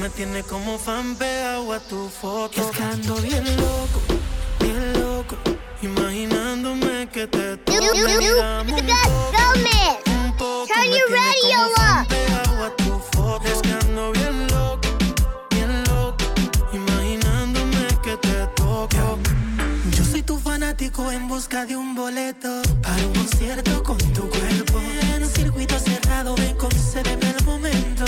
me tiene como fan pegado a tu foto. Es que ando bien loco, bien loco, imaginándome que te toco. Go, go, Turn your radio up. Pegado a tu foto. Es que ando bien loco, bien loco, imaginándome que te toco. Yo soy tu fanático en busca de un boleto para un concierto con tu cuerpo. En un circuito cerrado, ven, concédeme el momento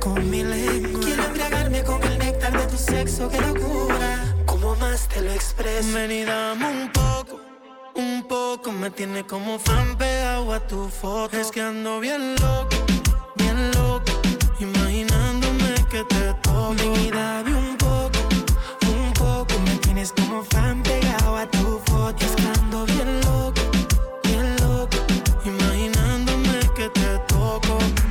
con mi lengua. Quiero embriagarme con el néctar de tu sexo, qué locura. Como más te lo expreso. Ven y dame un poco. Un poco me tiene como fan pegado a tu foto. Es que ando bien loco, bien loco, imaginándome que te toco. Ven y dame un poco, un poco me tienes como fan pegado a tu foto. Es que ando bien loco,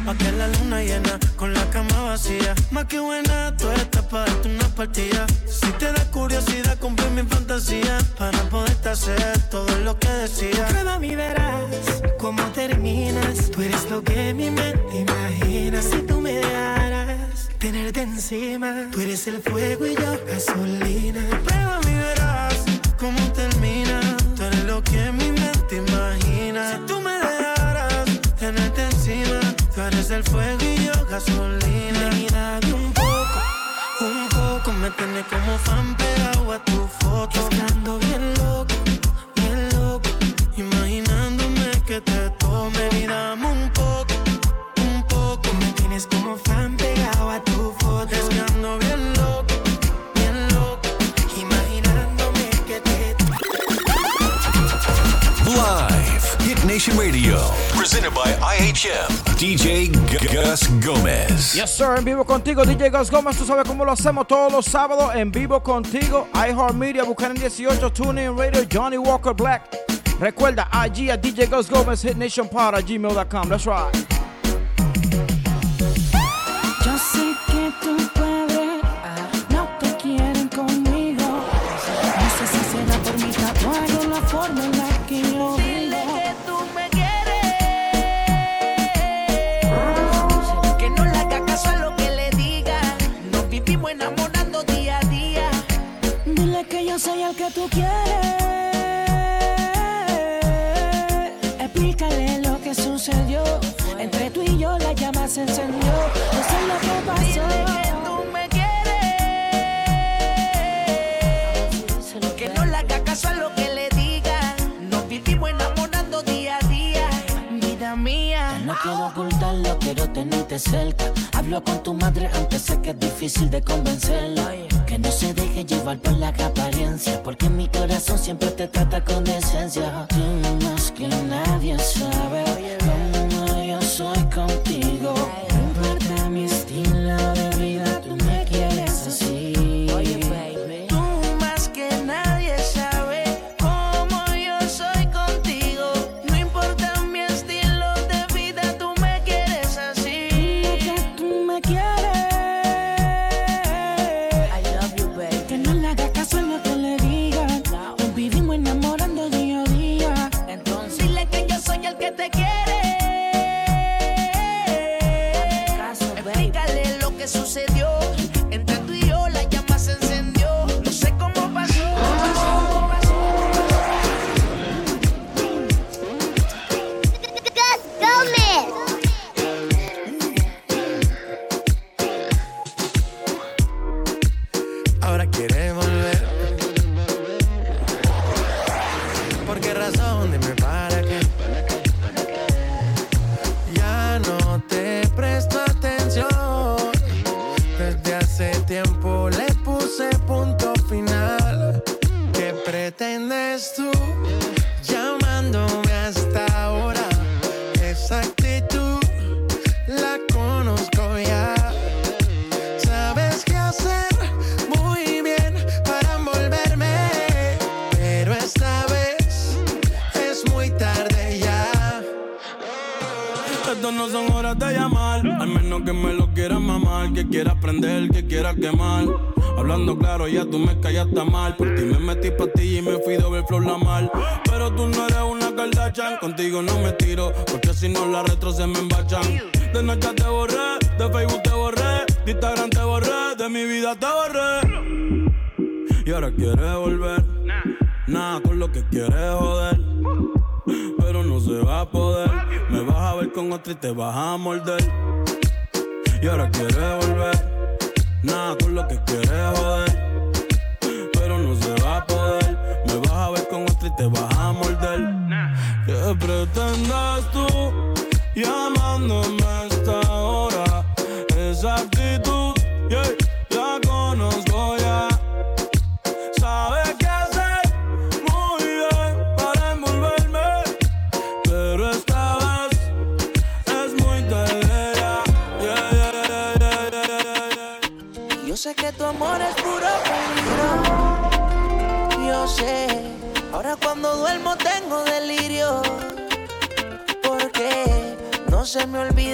Pa' que la luna llena con la cama vacía. Más que buena, tú estás para darte una partida. Si te da curiosidad, compré mi fantasía para poderte hacer todo lo que decía. Prueba mi verás cómo terminas. Tú eres lo que mi mente imagina. Si tú me dejaras tenerte encima, tú eres el fuego y yo gasolina. Prueba mi verás cómo termina. Tú eres lo que mi mente imagina. Si tú el fuego y yo gasolina. Dame un poco, un poco me tiene como fan pegado a tu foto. Es que ando bien loco, Presented by IHM. DJ G- Gus Gomez. Yes, sir, en vivo contigo, DJ Gus Gómez. Tú sabes cómo lo hacemos todos los sábados en vivo contigo. iHeartMedia, Buchanan 18, TuneIn Radio, Johnny Walker Black. Recuerda, IG a DJ Gus Gómez, hitnationpod at gmail.com. That's right. Yo sé que tus se encendió. No sé lo que Dile que pasó. tú me quieres. Que no le haga caso a lo que le diga. Nos vivimos enamorando día a día. Vida mía. No quiero ocultarlo, quiero tenerte cerca. Hablo con tu madre, aunque sé que es difícil de convencerla. Que no se deje llevar por la apariencia, porque mi corazón siempre te trata con decencia. Tú más que nadie sabe cómo yo soy contigo.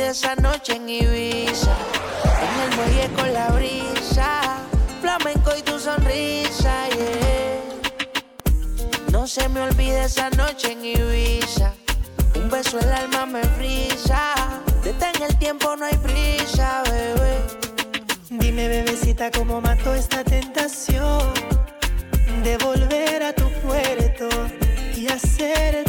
Esa noche en Ibiza. En el muelle con la brisa. Flamenco y tu sonrisa, yeah. No se me olvide esa noche en Ibiza. Un beso el alma me frisa. Detén el tiempo, no hay prisa, bebé. Dime, bebecita, cómo mató esta tentación de volver a tu puerto y hacerte.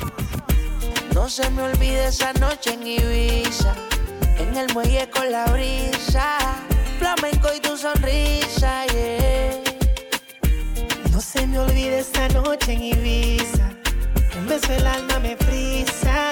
No se me olvide esa noche en Ibiza, en el muelle con la brisa, flamenco y tu sonrisa, yeah. No se me olvide esta noche en Ibiza. Un beso el alma me frisa.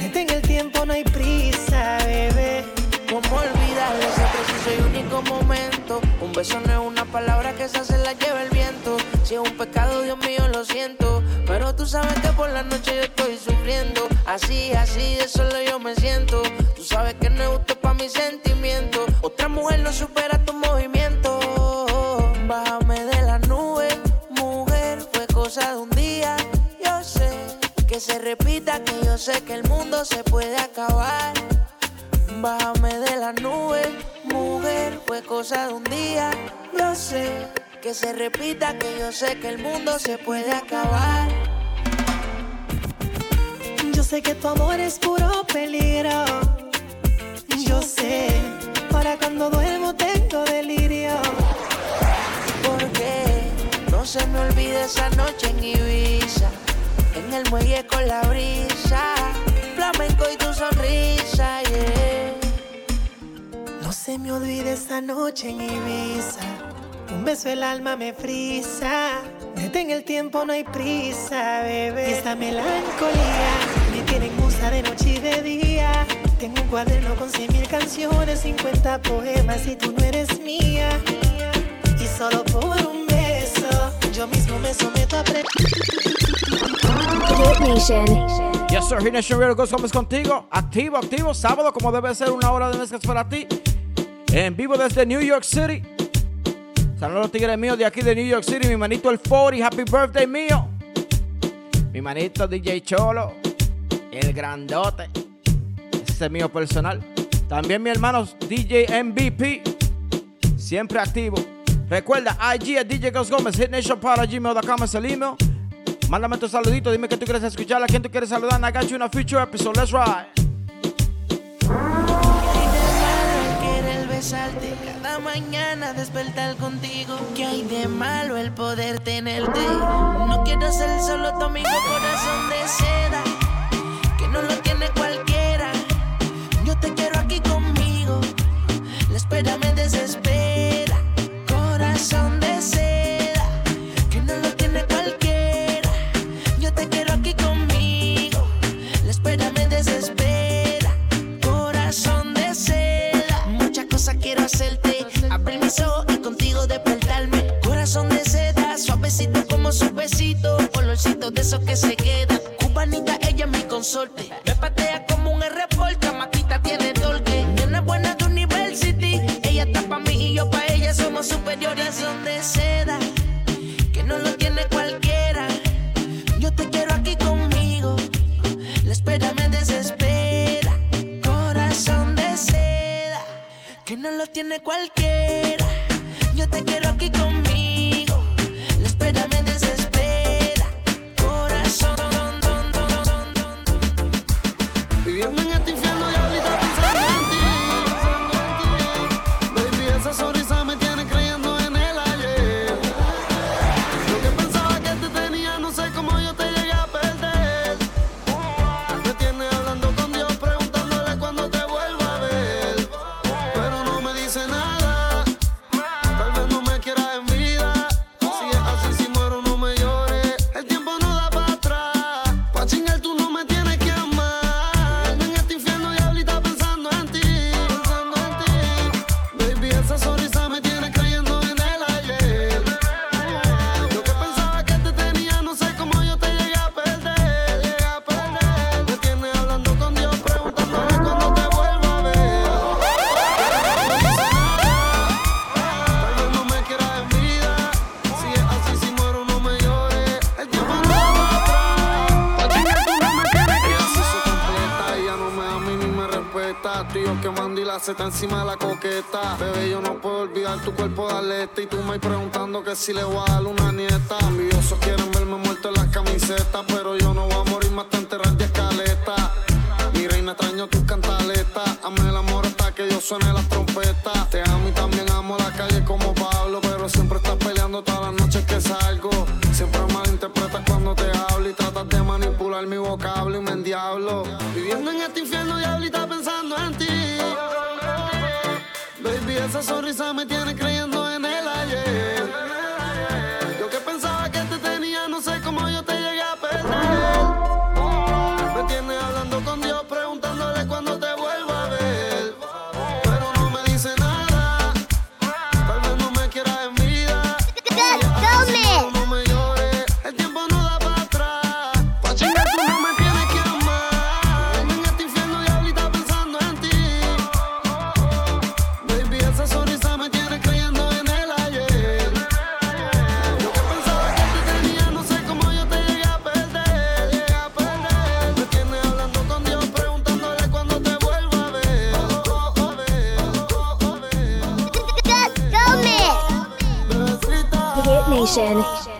Detén el tiempo, no hay prisa, bebé. ¿Cómo olvidar ese preciso y único momento? Un beso no es una palabra que esa se la lleva el viento. Si es un pecado, Dios mío, lo siento. Pero tú sabes que por la noche yo estoy sufriendo. Así, así, de solo yo me siento. Tú sabes que no es justo para mis sentimientos. Otra mujer no supera tu movimiento. Bájame de la nube, mujer, fue cosa de un día. Yo sé que se repita, que yo sé que el mundo se puede acabar. Bájame de la nube, mujer, fue cosa de un día. Yo sé que se repita, que yo sé que el mundo se puede acabar. Yo sé que tu amor es puro peligro. Yo sé, para cuando duermo tengo delirio. Porque no se me olvide esa noche en Ibiza, en el muelle con la brisa, flamenco y tu sonrisa. No se me olvide esa noche en Ibiza. Un beso el alma me frisa. Detén el tiempo, no hay prisa, bebé. Y esta melancolía me tiene en musa de noche y de día. Tengo un cuaderno con cien mil canciones, 50 poemas y tú no eres mía. Y solo por un beso, yo mismo me someto a pre Nation. Yes, sir. Hit Nation Radio Ghost Gómez contigo. Activo, activo. Sábado, como debe ser, una hora de mezclas para ti. En vivo desde New York City. Saludos a los tigres míos de aquí de New York City. Mi manito el 40. Happy birthday mío. Mi manito DJ Cholo. El grandote. Ese es mío personal. También mi hermano DJ MVP. Siempre activo. Recuerda, IG a DJ Ghost Gómez. Hit Nation para gmail.com es el email. Mándame tu saludito, dime que tú quieres escuchar, a tú quieres saludar. I got you in a future episode. Let's ride. Cada mañana despertar contigo. Que hay de malo el poder tenerte. No quiero ser solo tu amigo corazón de seda que no lo tiene cualquiera consorte. Me patea como un R-Volta, Maquita tiene torque. Nena buena de University, ella está pa' mí y yo pa' ella, somos superiores. Son de seda, que no lo tiene cualquiera. Yo te quiero aquí conmigo, la espera me desespera. Corazón de seda, que no lo tiene cualquiera. Yo te quiero aquí conmigo. se está encima de la coqueta. Bebé, yo no puedo olvidar tu cuerpo de aleta. Y tú me preguntando que si le voy a dar una nieta. Ambiosos quieren verme muerto en las camisetas. Pero yo no voy a morir más te enterrar de escaleta. Mi reina, extraño tus cantaletas. Amé el amor hasta que yo suene las trompetas. Nation.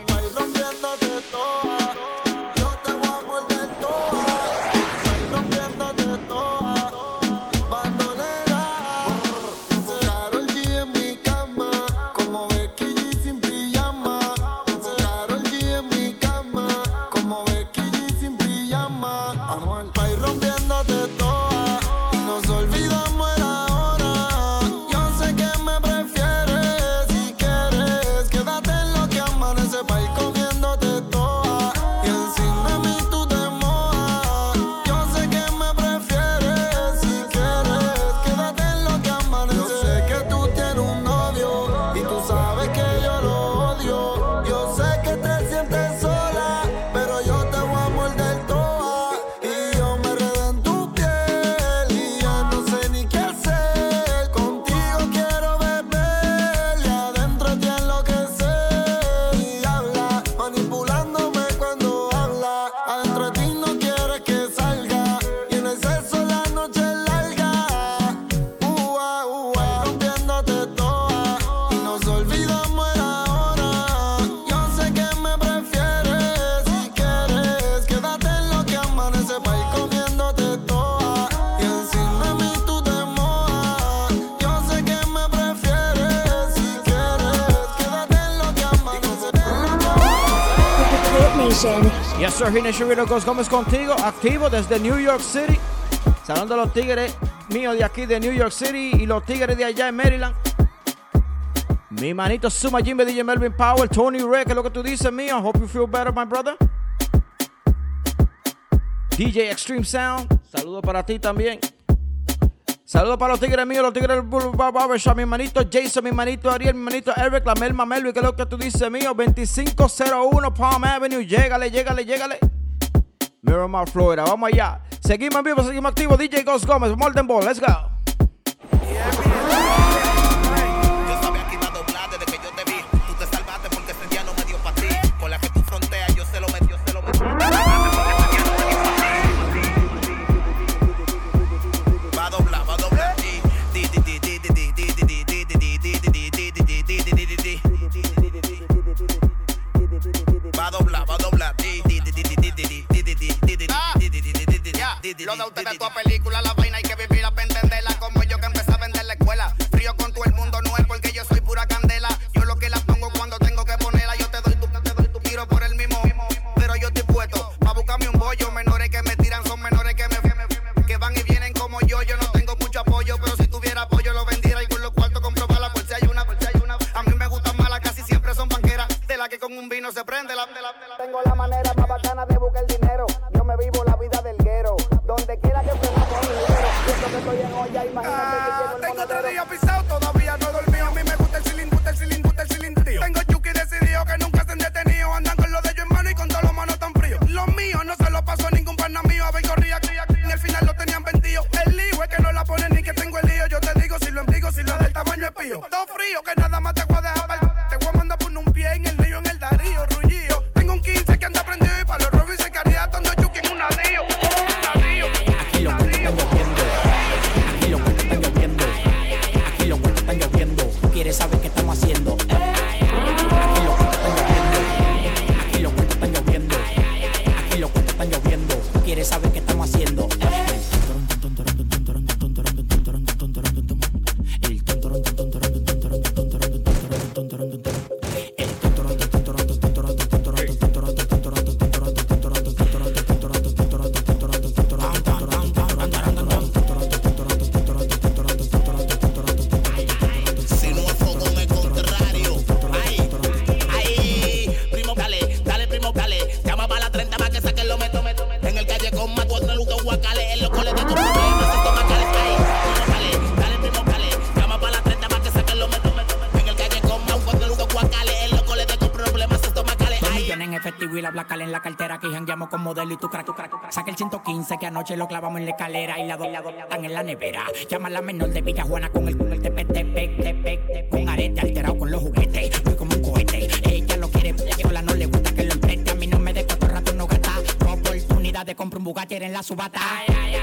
Hines Sugar Ghost Gómez contigo, activo desde New York City. Salón de los Tigres míos de aquí de New York City y los Tigres de allá en Maryland. Mi manito Suma Jimbe, DJ Melvin Power, Tony Ray, que es lo que tú dices, mío. Hope you feel better, my brother. DJ Extreme Sound, saludo para ti también. Saludos para los tigres míos, los tigres del Barbershop, mi manito Jason, mi manito Ariel, mi manito Eric, la Melma Melvi, que es lo que tú dices mío, 2501 Palm Avenue, llégale, llégale, llégale. Miramar, Florida, vamos allá. Seguimos en vivo, seguimos activos, DJ Ghost Gómez, Molten Ball, let's go. Con modelo y tu crack, tu crack, tu crack. Saca el 115 que anoche lo clavamos en la escalera y la doble tan en la nevera. Llama a la menor de Villa Juana con el con el tepe, tepe, tepe, Con arete alterado con los juguetes. Voy como un cohete. Ella lo quiere, sola no le gusta que lo empreste. A mí no me de rato no gata. Oportunidad de comprar un Bugatti en la subata. Ay, ay, ay.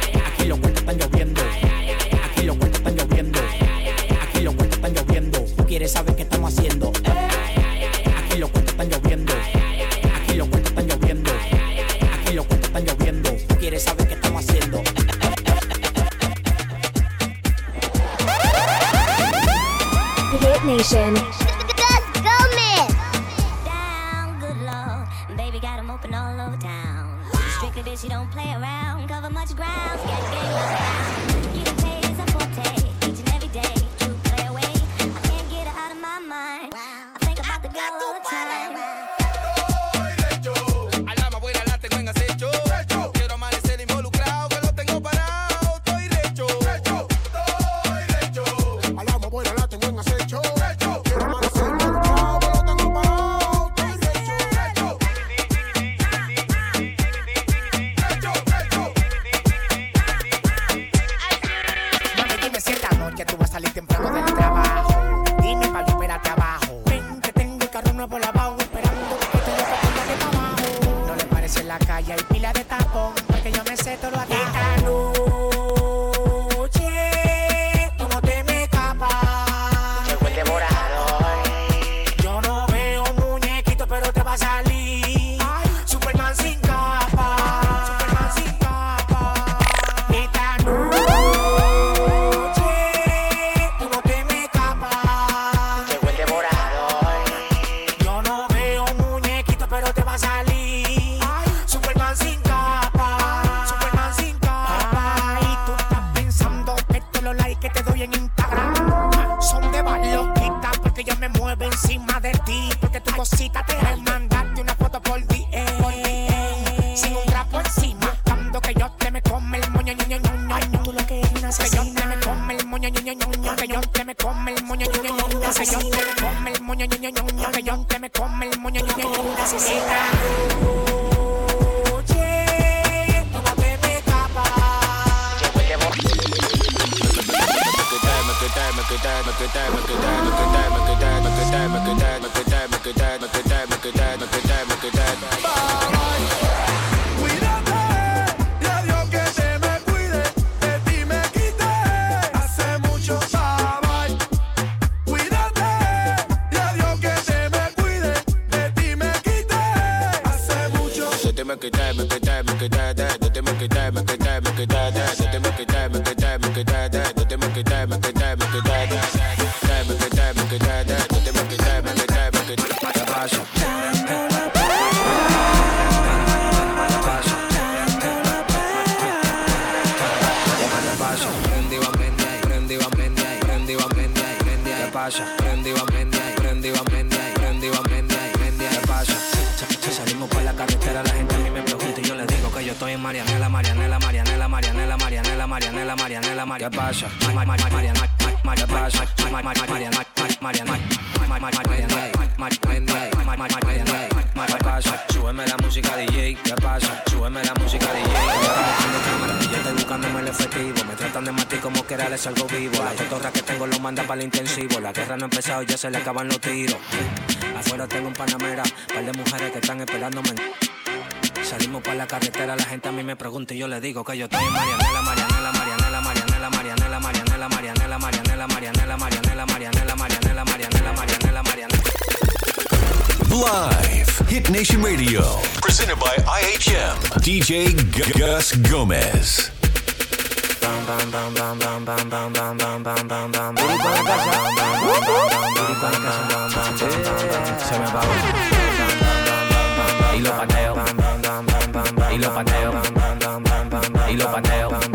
Para el intensivo. La guerra no ha empezado ya se le acaban los tiros. Afuera tengo un panamera, par de mujeres que están esperándome. Salimos por la carretera, la gente a mí me pregunta y yo le digo que yo estoy en Marianela, Marianela, Marianela, Marianela, Marianela, Marianela, Marianela, Marianela, Marianela, Marianela, Marianela, Marianela, Marianela, Marianela, Marianela. Live. Hit Nation Radio. Presented by IHM. DJ Gus Gomez. Se me apagó. Y lo pateo. Y lo pateo. Y lo pateo.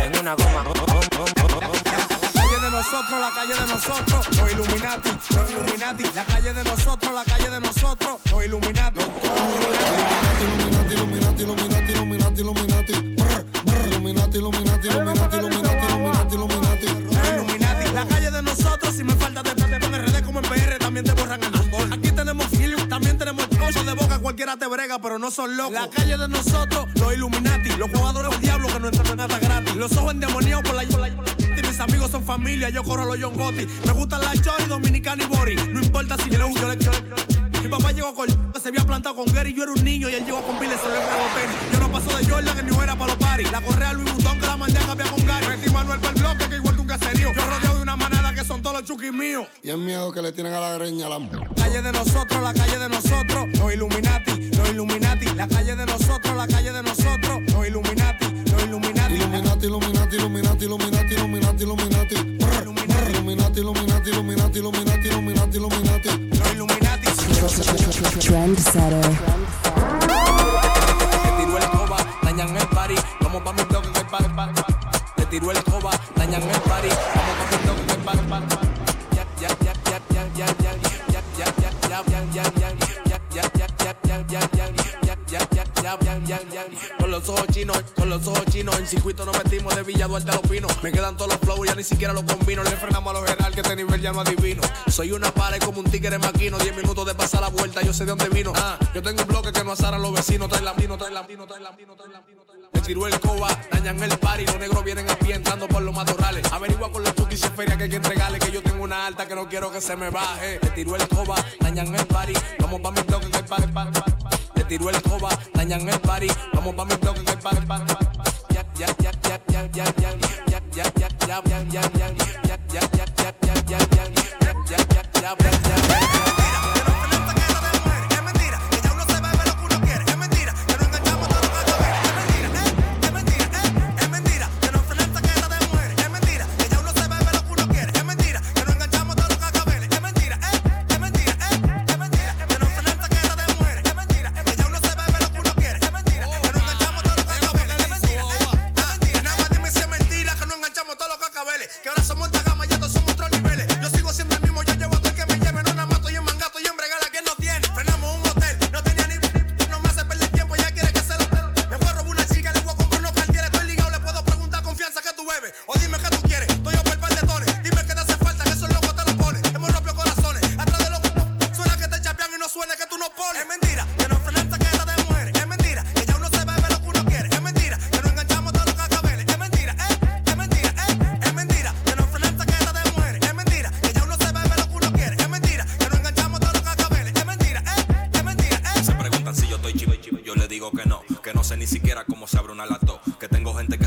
una goma. La calle de nosotros, la calle de nosotros, los Illuminati, los Illuminati. La calle de nosotros, la calle de nosotros, los Illuminati. Illuminati, Illuminati, Illuminati, Illuminati, Illuminati. Illuminati, Illuminati, Illuminati, Illuminati, Illuminati, Illuminati. La calle de nosotros, si me falta de en RD como en PR, también te borran el tambor. Aquí tenemos film, también tenemos de boca, cualquiera te brega, pero no son locos. La calle de nosotros, los Illuminati, los jugadores del diablo que no entran en nada gratis. Los ojos endemoniados por la, por la, mis amigos son familia, yo corro los John Gotti. Me gustan la Chori, Dominicana y Bori. No importa si yo le yo le- Mi papá llegó con se había plantado con Gary, yo era un niño y él llegó con Pile, se le tenis. Yo no paso de Jordan que ni era para los paris. La correa Louis Vuitton que la mandé a cambiar con Gary. Metí Manuel para el bloque que igual que un caserío. Yo rodeado de una manada son todos los chuquis míos. Y el miedo que le tienen a la greña la Calle de nosotros, la calle de nosotros, los Illuminati, los Illuminati. La calle de nosotros, la calle de nosotros, los Illuminati, los Illuminati. Illuminati, Illuminati, Illuminati, Illuminati, Illuminati, Illuminati. Illuminati, Illuminati, Illuminati, Illuminati, Illuminati, Illuminati. Los Illuminati. Trendsetter. Le tiró el coba, dañan el party, vamos pa' mi el party, party. Le tiró el coba, dañan el party, vamos pa' mi bloque con los ojos chinos, con los ojos chinos, en circuito nos metimos de Villa Duarte a los Pinos. Me quedan todos los flows, ya ni siquiera los combino. Le frenamos a los general que este nivel ya no adivino. Soy una pared como un tigre maquino. 10 minutos de pasar la vuelta, yo sé de dónde vino. Ah, yo tengo un bloque que no azara a los vecinos. Trae latino, trae latino, trae latino, trae latino, trae latino tiró el coba, dañan el party, los negros vienen a entrando por los matorrales. Averigua con los chukis y feria que hay que entregarle, que yo tengo una alta que no quiero que se me baje. Le tiró el coba, dañan el party, vamos pa' mi bloque que tiró el coba, dañan el party, vamos pa' mi bloque.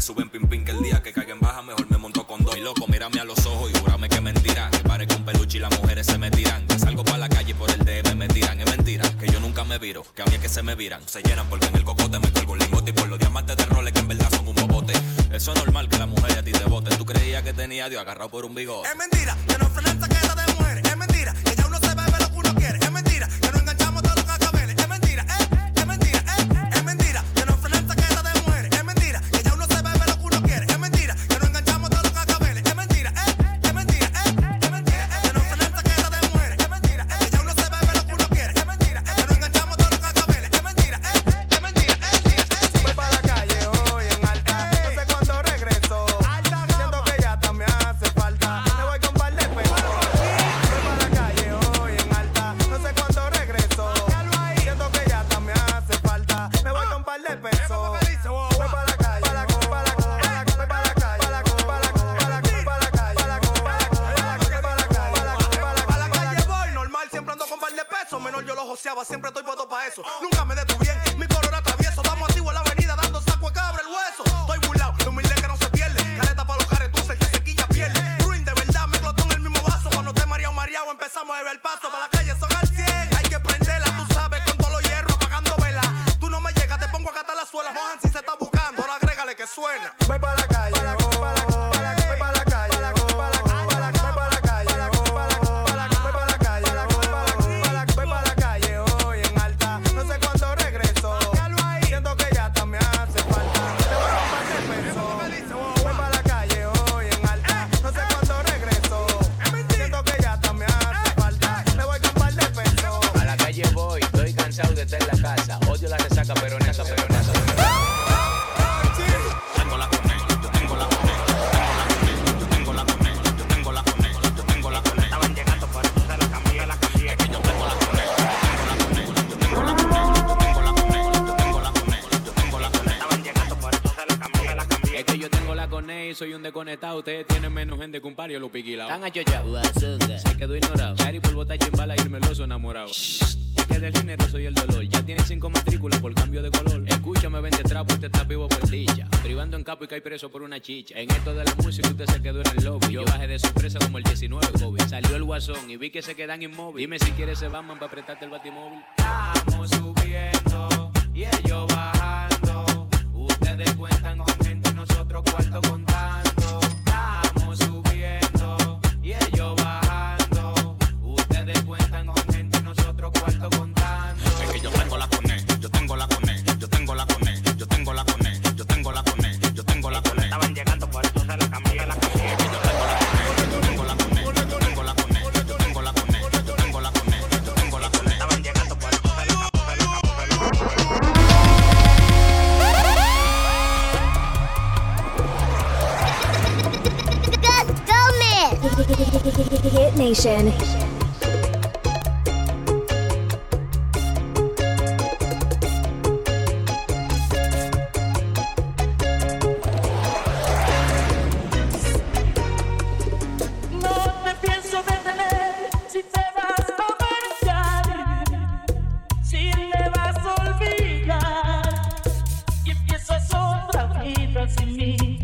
suben pim pim que el día que caigan baja mejor me monto con dos. Y loco, mírame a los ojos y júrame que mentira. Que pare con peluche y las mujeres se me tiran. Que salgo para la calle y por el DM me tiran. Es mentira, que yo nunca me viro, que a mí es que se me viran. Se llenan porque en el cocote me cuelgo un lingote y por los diamantes de roles que en verdad son un bobote. Eso es normal que la mujer a ti te boten. Tú creías que tenía Dios agarrado por un bigote. Es mentira, que no frenan saqueta de mujeres. Es mentira, que ya uno se bebe lo que uno quiere. Es mentira, que no engancha Mario lo piquilao. Tan se quedó ignorado. Chari por bota chimbala y el meloso enamorado. Shh, que del dinero soy el dolor. Ya tiene cinco matrículas por cambio de color. Escúchame, vente trapo, usted está vivo por dicha. Privando en capo y cae preso por una chicha. En esto de la música usted se quedó en el lobby. Yo bajé de sorpresa como el 19, COVID. Salió el guasón y vi que se quedan inmóviles. Dime si quieres se van para apretarte el batimóvil. Estamos subiendo y ellos bajando. Ustedes cuentan con gente, nosotros cuarto contando. Yeah, No me pienso detener si te vas a marchar, si te vas a olvidar, si pienso otra vida sin.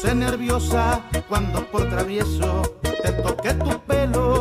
Puse nerviosa cuando por travieso te toqué tu pelo.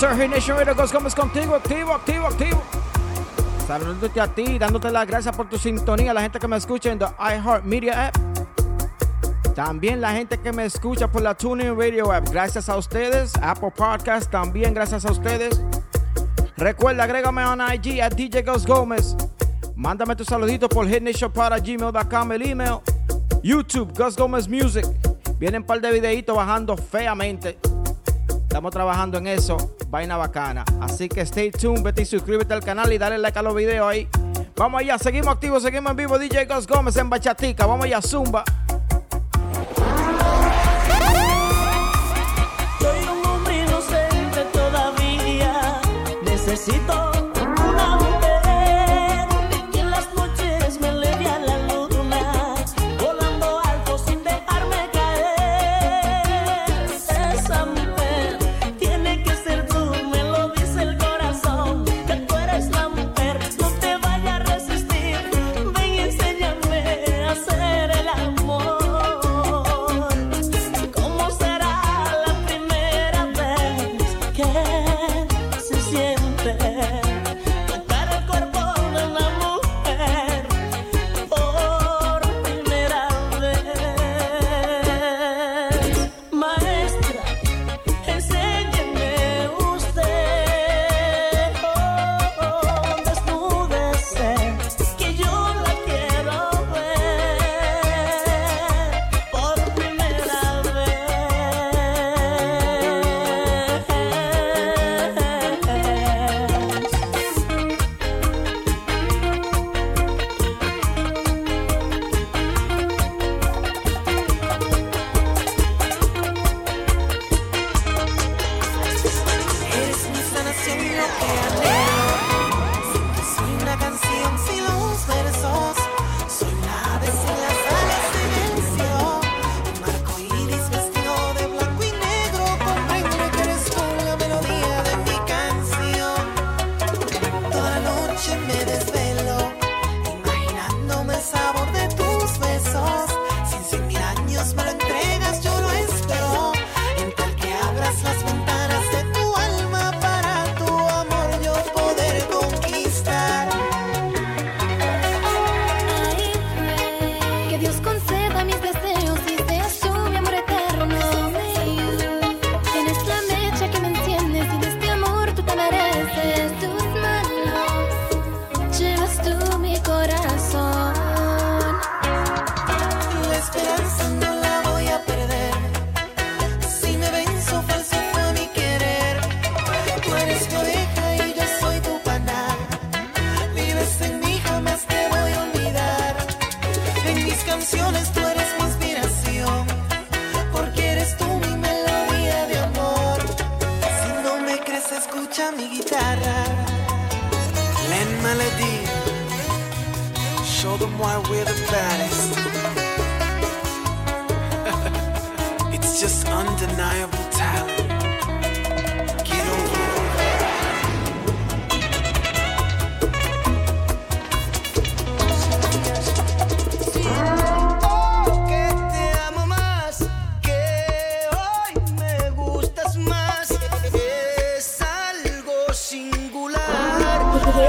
Surge Nation Miracles Gómez contigo, activo, activo, activo. Saludándote a ti, dándote las gracias por tu sintonía, la gente que me escucha en the iHeart Media app. También la gente que me escucha por la TuneIn Radio app. Gracias a ustedes. Apple Podcast también gracias a ustedes. Recuerda, agrégame a IG a DJ Gómez. Mándame tus saluditos por hitnation para gmail.com, el email. YouTube, Gus Gómez Music. Vienen un par de videitos bajando feamente. Estamos trabajando en eso, vaina bacana. Así que stay tuned, vete y suscríbete al canal y dale like a los videos ahí. Vamos allá, seguimos activos, seguimos en vivo. DJ Gos Gómez en Bachatica, vamos allá, Zumba. Soy un hombre inocente todavía, necesito.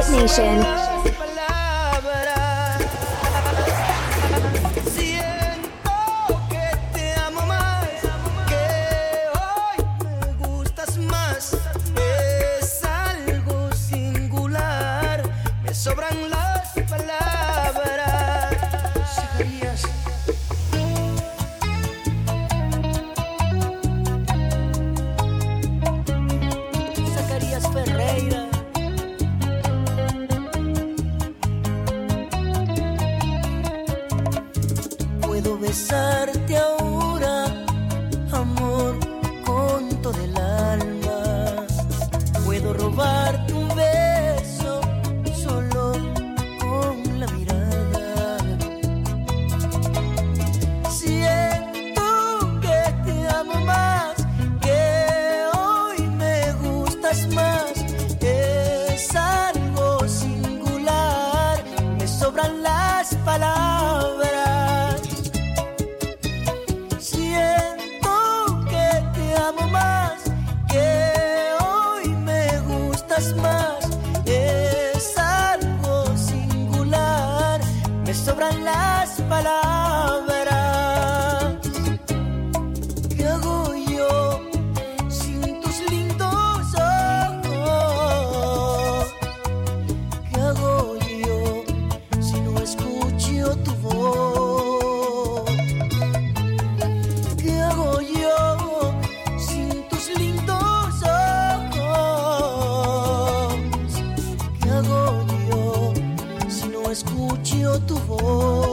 Nation. outro voa.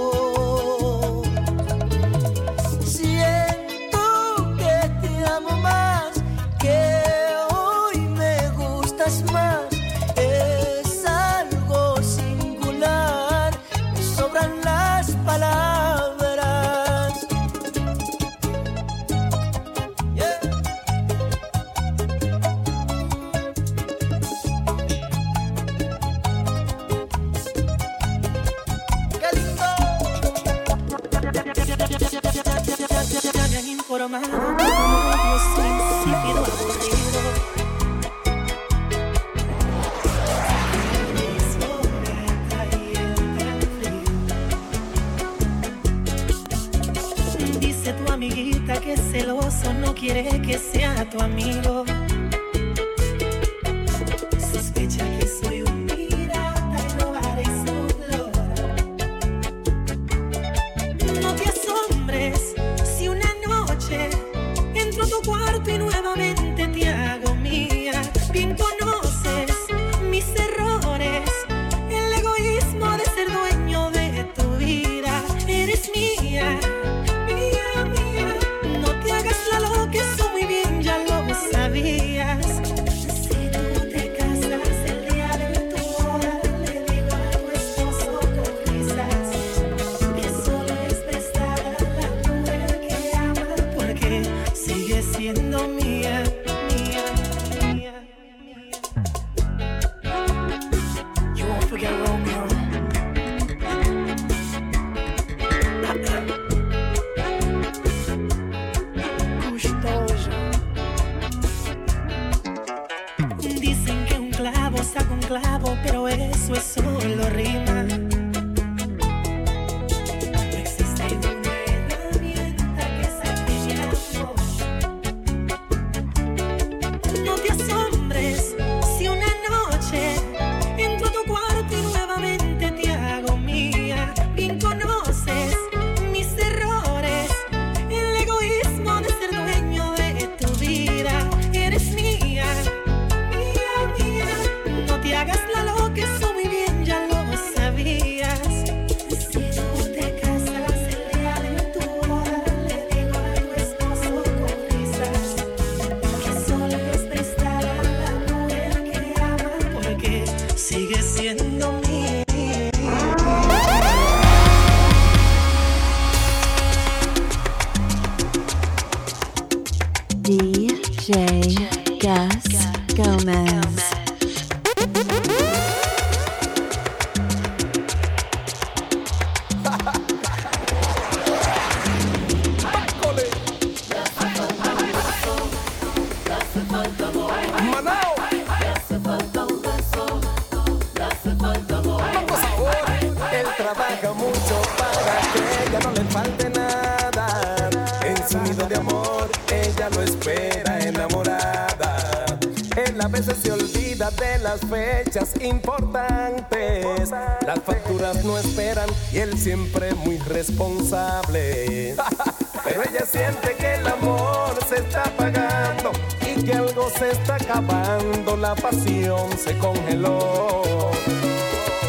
está acabando, la pasión se congeló.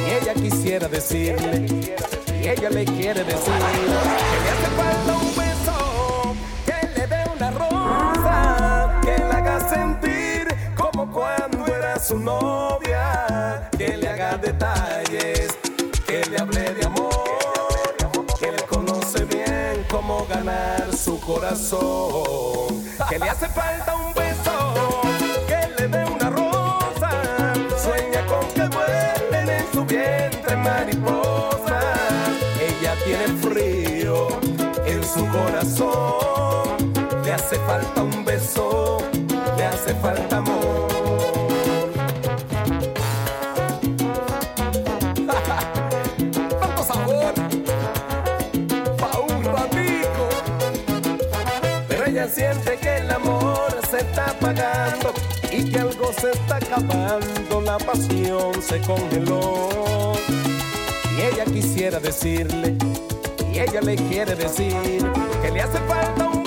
Y ella quisiera decirle, y ella le quiere decir, que le hace falta un beso, que le dé una rosa, que la haga sentir como cuando era su novia, que le haga detalles, que le hable de amor, que le conoce bien cómo ganar su corazón, que le hace falta un beso. su corazón. Le hace falta un beso, le hace falta amor. ¡Tanto sabor! ¡Pa' un! Pero ella siente que el amor se está apagando y que algo se está acabando. La pasión se congeló. Y ella quisiera decirle ella le quiere decir que le hace falta un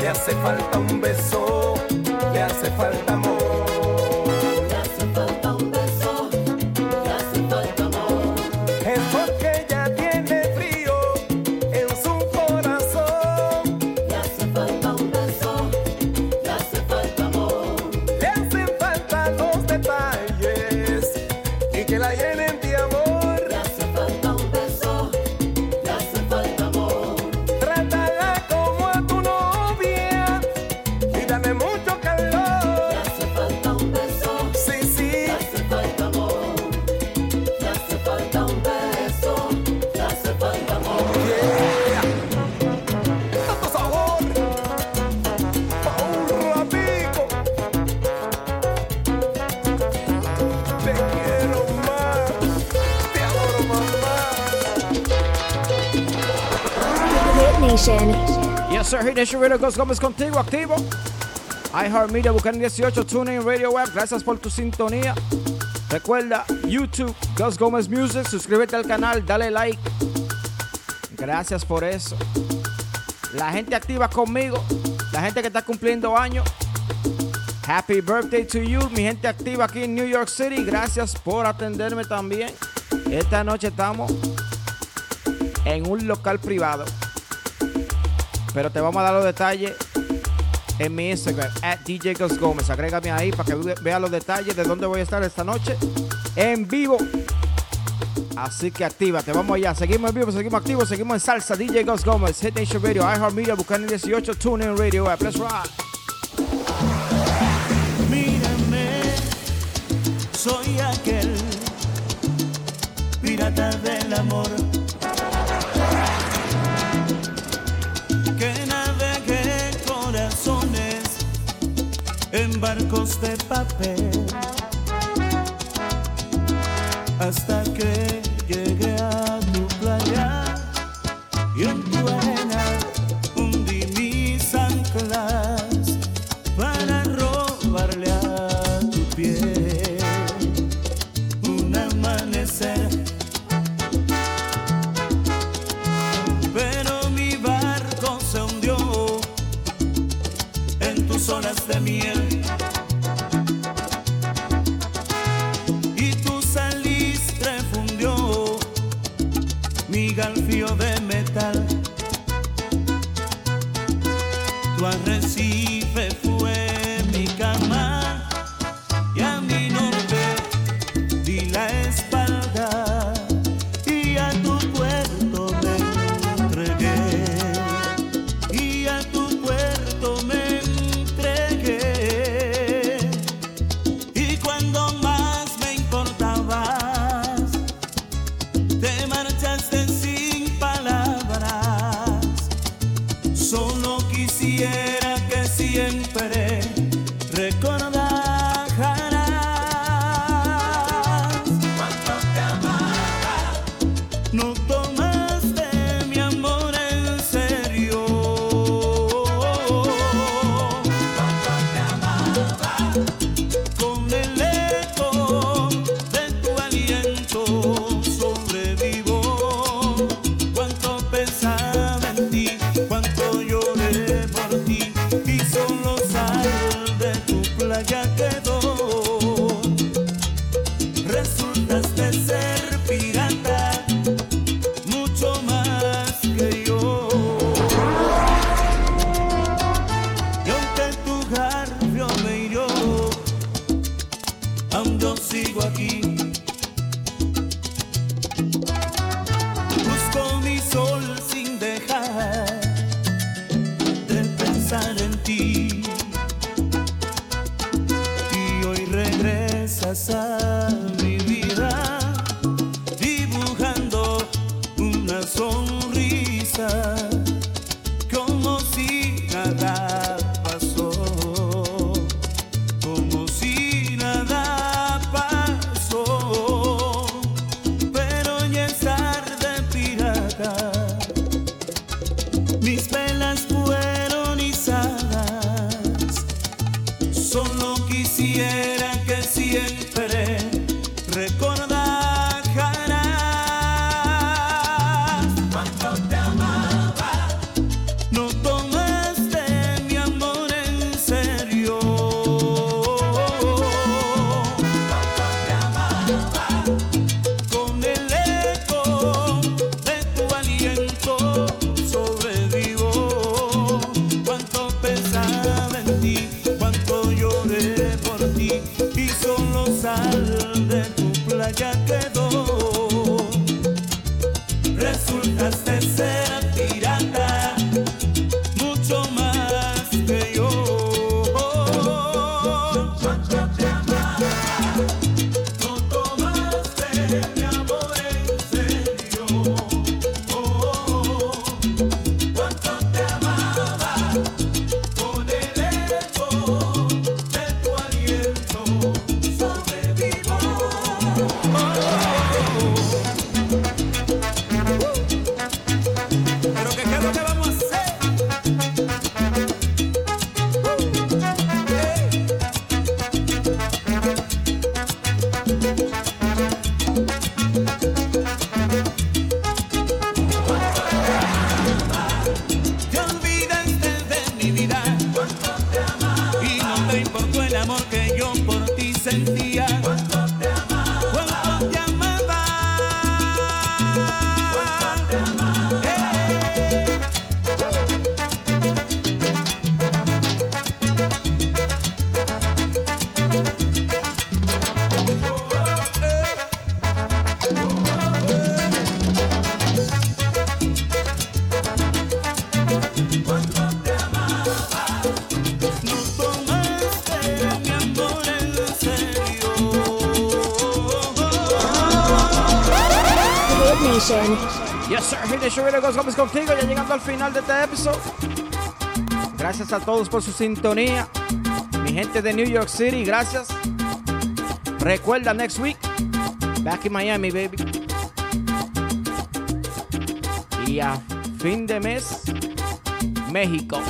le hace falta un beso, le hace falta amor. Radio Gus Gómez contigo, activo. iHeartMedia, Buchanan 18, TuneIn Radio Web. Gracias por tu sintonía. Recuerda, YouTube, Gus Gómez Music. Suscríbete al canal, dale like. Gracias por eso. La gente activa conmigo. La gente que está cumpliendo años. Happy birthday to you, mi gente activa aquí en New York City. Gracias por atenderme también. Esta noche estamos en un local privado. Pero te vamos a dar los detalles en mi Instagram, at DJ Gómez. Agrégame ahí para que ve- vea los detalles de dónde voy a estar esta noche en vivo. Así que actívate, vamos allá. Seguimos en vivo, seguimos activos, seguimos en salsa. DJ Gus Gómez, Hit Nation Radio, iHeartMedia, Buchanan 18, TuneIn Radio App. Let's rock. Mírame, soy aquel pirata del amor en barcos de papel hasta que a todos por su sintonía. Mi gente de New York City, gracias. Recuerda, next week, back in Miami, baby. Y a fin de mes, México.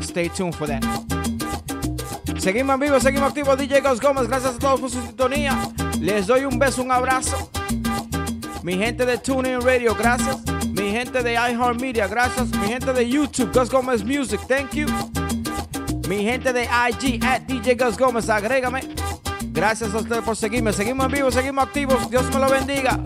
Stay tuned for that. Seguimos vivos, seguimos activos, DJ Ghost Gómez. Gracias a todos por su sintonía. Les doy un beso, un abrazo. Mi gente de TuneIn Radio, gracias gente de iHeartMedia, gracias. Mi gente de YouTube, Gus Gómez Music, thank you. Mi gente de IG, at DJ Gus Gómez, agrégame. Gracias a ustedes por seguirme. Seguimos en vivo, seguimos activos. Dios me lo bendiga.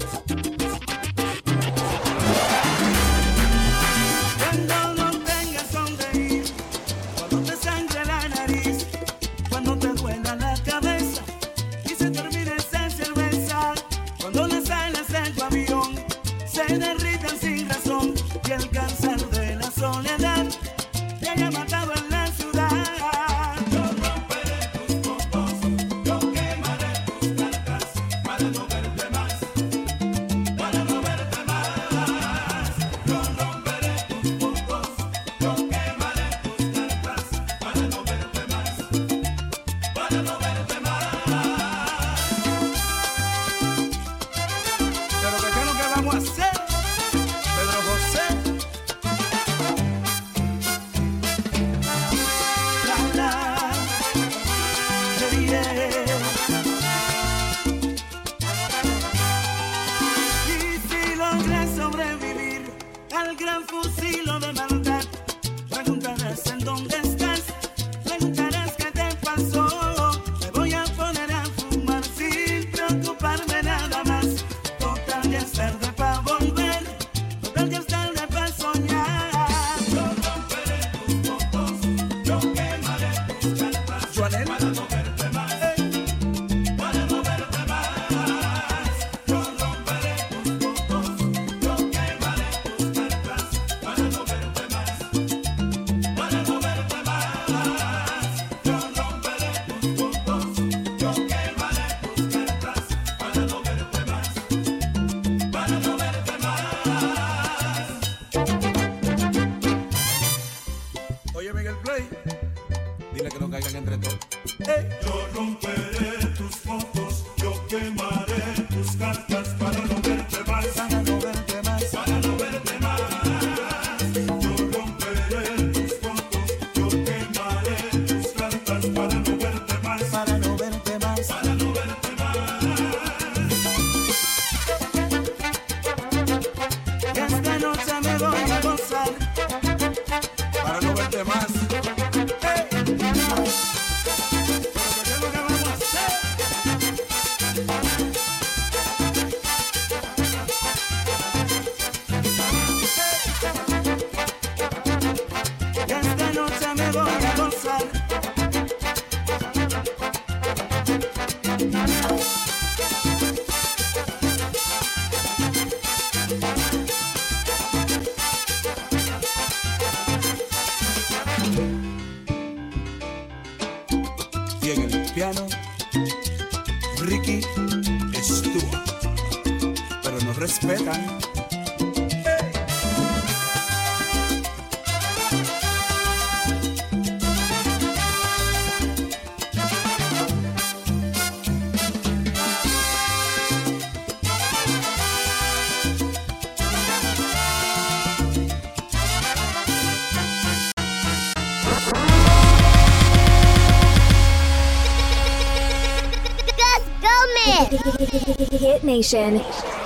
Nation.